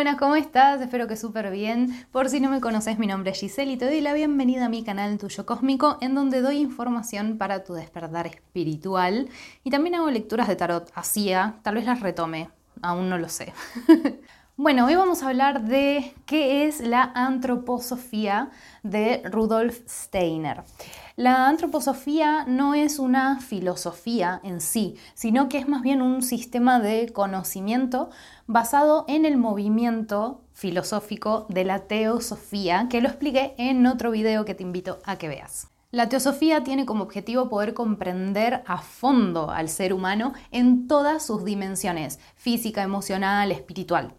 buenas, ¿cómo estás? Espero que súper bien. Por si no me conoces, mi nombre es Giselle y te doy la bienvenida a mi canal Tuyo Cósmico, en donde doy información para tu despertar espiritual y también hago lecturas de tarot. Hacía, tal vez las retome, aún no lo sé. bueno, hoy vamos a hablar de qué es la antroposofía de Rudolf Steiner. La antroposofía no es una filosofía en sí, sino que es más bien un sistema de conocimiento basado en el movimiento filosófico de la teosofía, que lo expliqué en otro video que te invito a que veas. La teosofía tiene como objetivo poder comprender a fondo al ser humano en todas sus dimensiones, física, emocional, espiritual.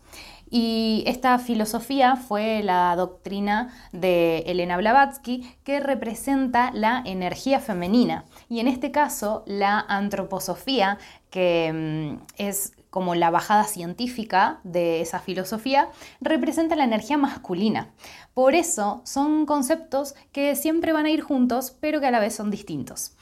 Y esta filosofía fue la doctrina de Elena Blavatsky que representa la energía femenina. Y en este caso, la antroposofía, que mm, es como la bajada científica de esa filosofía, representa la energía masculina. Por eso son conceptos que siempre van a ir juntos, pero que a la vez son distintos.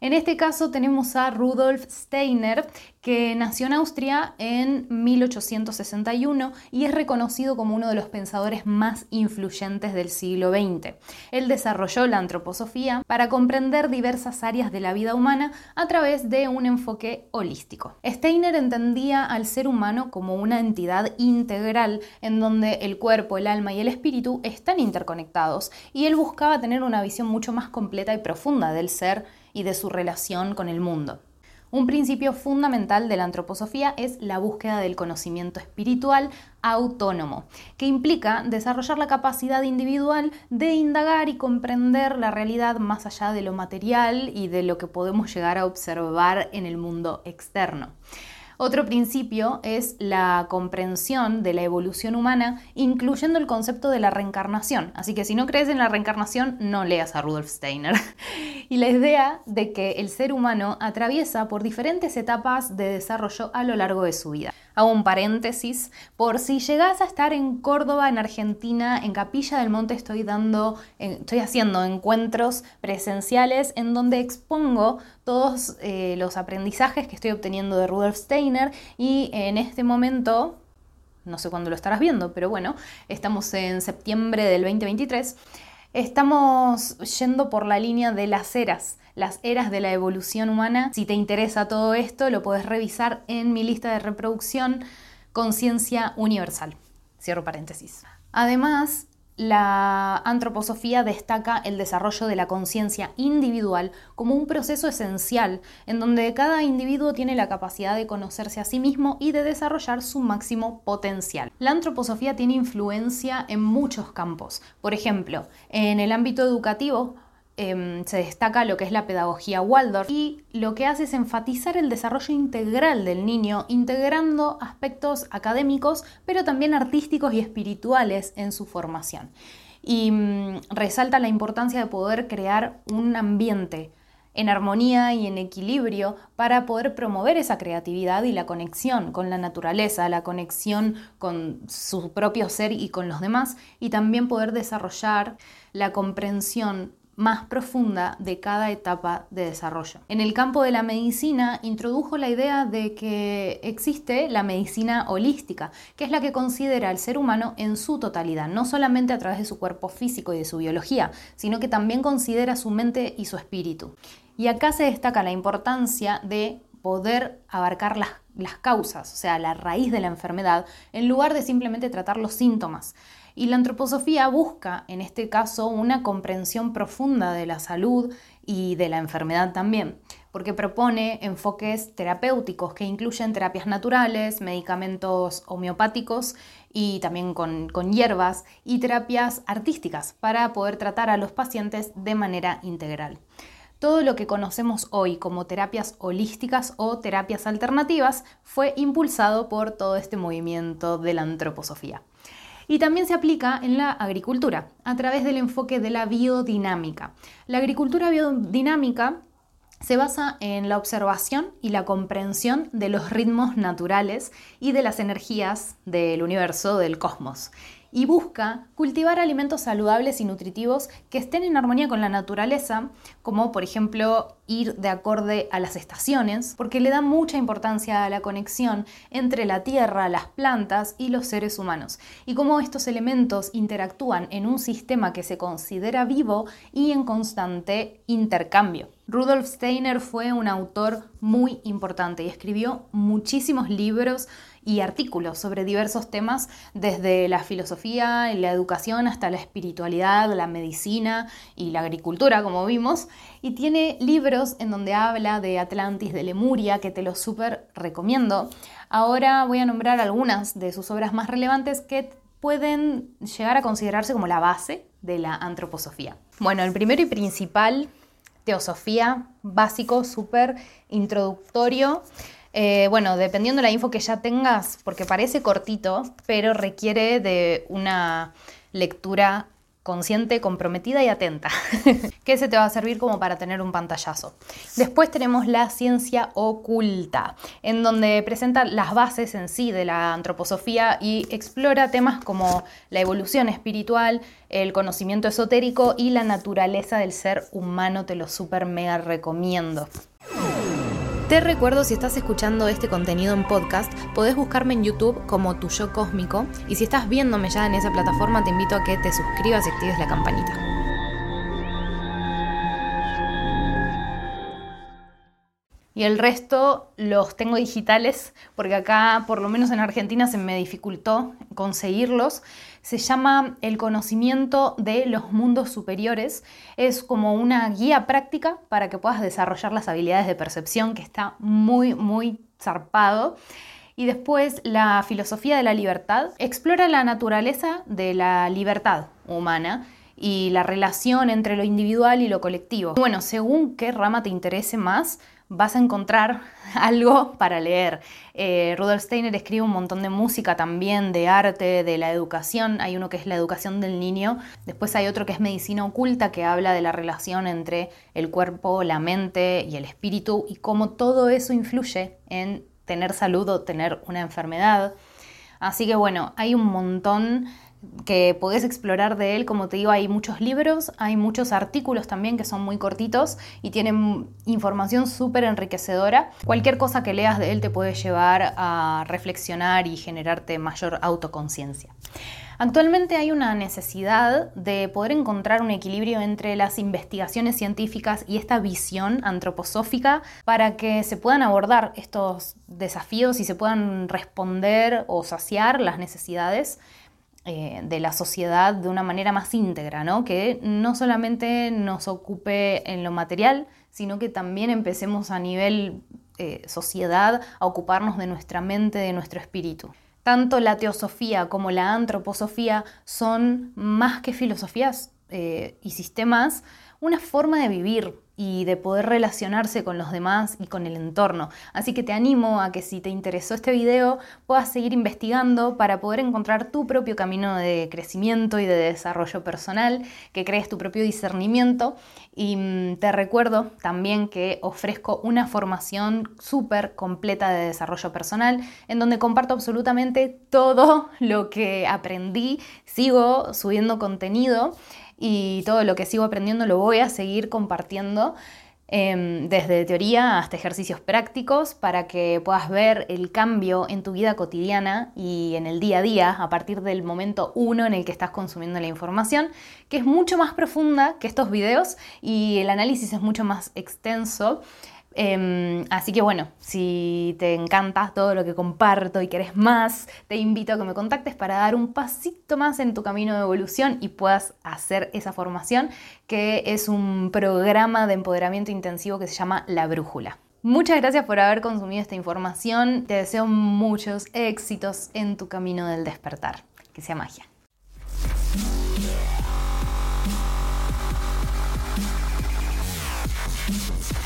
En este caso tenemos a Rudolf Steiner, que nació en Austria en 1861 y es reconocido como uno de los pensadores más influyentes del siglo XX. Él desarrolló la antroposofía para comprender diversas áreas de la vida humana a través de un enfoque holístico. Steiner entendía al ser humano como una entidad integral en donde el cuerpo, el alma y el espíritu están interconectados y él buscaba tener una visión mucho más completa y profunda del ser y de su relación con el mundo. Un principio fundamental de la antroposofía es la búsqueda del conocimiento espiritual autónomo, que implica desarrollar la capacidad individual de indagar y comprender la realidad más allá de lo material y de lo que podemos llegar a observar en el mundo externo. Otro principio es la comprensión de la evolución humana, incluyendo el concepto de la reencarnación. Así que si no crees en la reencarnación, no leas a Rudolf Steiner. y la idea de que el ser humano atraviesa por diferentes etapas de desarrollo a lo largo de su vida. Hago un paréntesis, por si llegas a estar en Córdoba, en Argentina, en Capilla del Monte estoy dando, estoy haciendo encuentros presenciales en donde expongo todos eh, los aprendizajes que estoy obteniendo de Rudolf Steiner y en este momento, no sé cuándo lo estarás viendo, pero bueno, estamos en septiembre del 2023, estamos yendo por la línea de las eras, las eras de la evolución humana. Si te interesa todo esto, lo puedes revisar en mi lista de reproducción Conciencia Universal. Cierro paréntesis. Además, la antroposofía destaca el desarrollo de la conciencia individual como un proceso esencial en donde cada individuo tiene la capacidad de conocerse a sí mismo y de desarrollar su máximo potencial. La antroposofía tiene influencia en muchos campos. Por ejemplo, en el ámbito educativo, Em, se destaca lo que es la pedagogía Waldorf y lo que hace es enfatizar el desarrollo integral del niño, integrando aspectos académicos, pero también artísticos y espirituales en su formación. Y mm, resalta la importancia de poder crear un ambiente en armonía y en equilibrio para poder promover esa creatividad y la conexión con la naturaleza, la conexión con su propio ser y con los demás, y también poder desarrollar la comprensión más profunda de cada etapa de desarrollo. En el campo de la medicina introdujo la idea de que existe la medicina holística, que es la que considera al ser humano en su totalidad, no solamente a través de su cuerpo físico y de su biología, sino que también considera su mente y su espíritu. Y acá se destaca la importancia de poder abarcar las, las causas, o sea, la raíz de la enfermedad, en lugar de simplemente tratar los síntomas. Y la antroposofía busca, en este caso, una comprensión profunda de la salud y de la enfermedad también, porque propone enfoques terapéuticos que incluyen terapias naturales, medicamentos homeopáticos y también con, con hierbas y terapias artísticas para poder tratar a los pacientes de manera integral. Todo lo que conocemos hoy como terapias holísticas o terapias alternativas fue impulsado por todo este movimiento de la antroposofía. Y también se aplica en la agricultura, a través del enfoque de la biodinámica. La agricultura biodinámica se basa en la observación y la comprensión de los ritmos naturales y de las energías del universo, del cosmos y busca cultivar alimentos saludables y nutritivos que estén en armonía con la naturaleza, como por ejemplo ir de acorde a las estaciones, porque le da mucha importancia a la conexión entre la tierra, las plantas y los seres humanos, y cómo estos elementos interactúan en un sistema que se considera vivo y en constante intercambio. Rudolf Steiner fue un autor muy importante y escribió muchísimos libros y artículos sobre diversos temas, desde la filosofía y la educación hasta la espiritualidad, la medicina y la agricultura, como vimos. Y tiene libros en donde habla de Atlantis, de Lemuria, que te los súper recomiendo. Ahora voy a nombrar algunas de sus obras más relevantes que pueden llegar a considerarse como la base de la antroposofía. Bueno, el primero y principal, Teosofía, básico, súper introductorio. Eh, bueno, dependiendo de la info que ya tengas, porque parece cortito, pero requiere de una lectura consciente, comprometida y atenta, que se te va a servir como para tener un pantallazo. Después tenemos la ciencia oculta, en donde presenta las bases en sí de la antroposofía y explora temas como la evolución espiritual, el conocimiento esotérico y la naturaleza del ser humano. Te lo super mega recomiendo. Te recuerdo si estás escuchando este contenido en podcast, podés buscarme en YouTube como Tu Yo Cósmico y si estás viéndome ya en esa plataforma te invito a que te suscribas y actives la campanita. Y el resto los tengo digitales porque acá, por lo menos en Argentina, se me dificultó conseguirlos se llama El conocimiento de los mundos superiores. Es como una guía práctica para que puedas desarrollar las habilidades de percepción que está muy, muy zarpado. Y después la filosofía de la libertad explora la naturaleza de la libertad humana y la relación entre lo individual y lo colectivo. Bueno, según qué rama te interese más, vas a encontrar algo para leer. Eh, Rudolf Steiner escribe un montón de música también, de arte, de la educación. Hay uno que es la educación del niño. Después hay otro que es medicina oculta, que habla de la relación entre el cuerpo, la mente y el espíritu y cómo todo eso influye en tener salud o tener una enfermedad. Así que bueno, hay un montón que podés explorar de él. Como te digo, hay muchos libros, hay muchos artículos también que son muy cortitos y tienen información súper enriquecedora. Cualquier cosa que leas de él te puede llevar a reflexionar y generarte mayor autoconciencia. Actualmente hay una necesidad de poder encontrar un equilibrio entre las investigaciones científicas y esta visión antroposófica para que se puedan abordar estos desafíos y se puedan responder o saciar las necesidades eh, de la sociedad de una manera más íntegra, ¿no? que no solamente nos ocupe en lo material, sino que también empecemos a nivel eh, sociedad a ocuparnos de nuestra mente, de nuestro espíritu. Tanto la teosofía como la antroposofía son más que filosofías eh, y sistemas, una forma de vivir, y de poder relacionarse con los demás y con el entorno. Así que te animo a que si te interesó este video puedas seguir investigando para poder encontrar tu propio camino de crecimiento y de desarrollo personal, que crees tu propio discernimiento y mm, te recuerdo también que ofrezco una formación súper completa de desarrollo personal en donde comparto absolutamente todo lo que aprendí, sigo subiendo contenido y todo lo que sigo aprendiendo lo voy a seguir compartiendo em, desde teoría hasta ejercicios prácticos para que puedas ver el cambio en tu vida cotidiana y en el día a día a partir del momento uno en el que estás consumiendo la información, que es mucho más profunda que estos videos y el análisis es mucho más extenso. Em, así que bueno, si te encanta todo lo que comparto y querés más, te invito a que me contactes para dar un pasito más en tu camino de evolución y puedas hacer esa formación, que es un programa de empoderamiento intensivo que se llama La Brújula. Muchas gracias por haber consumido esta información. Te deseo muchos éxitos en tu camino del despertar. Que sea magia. Yeah!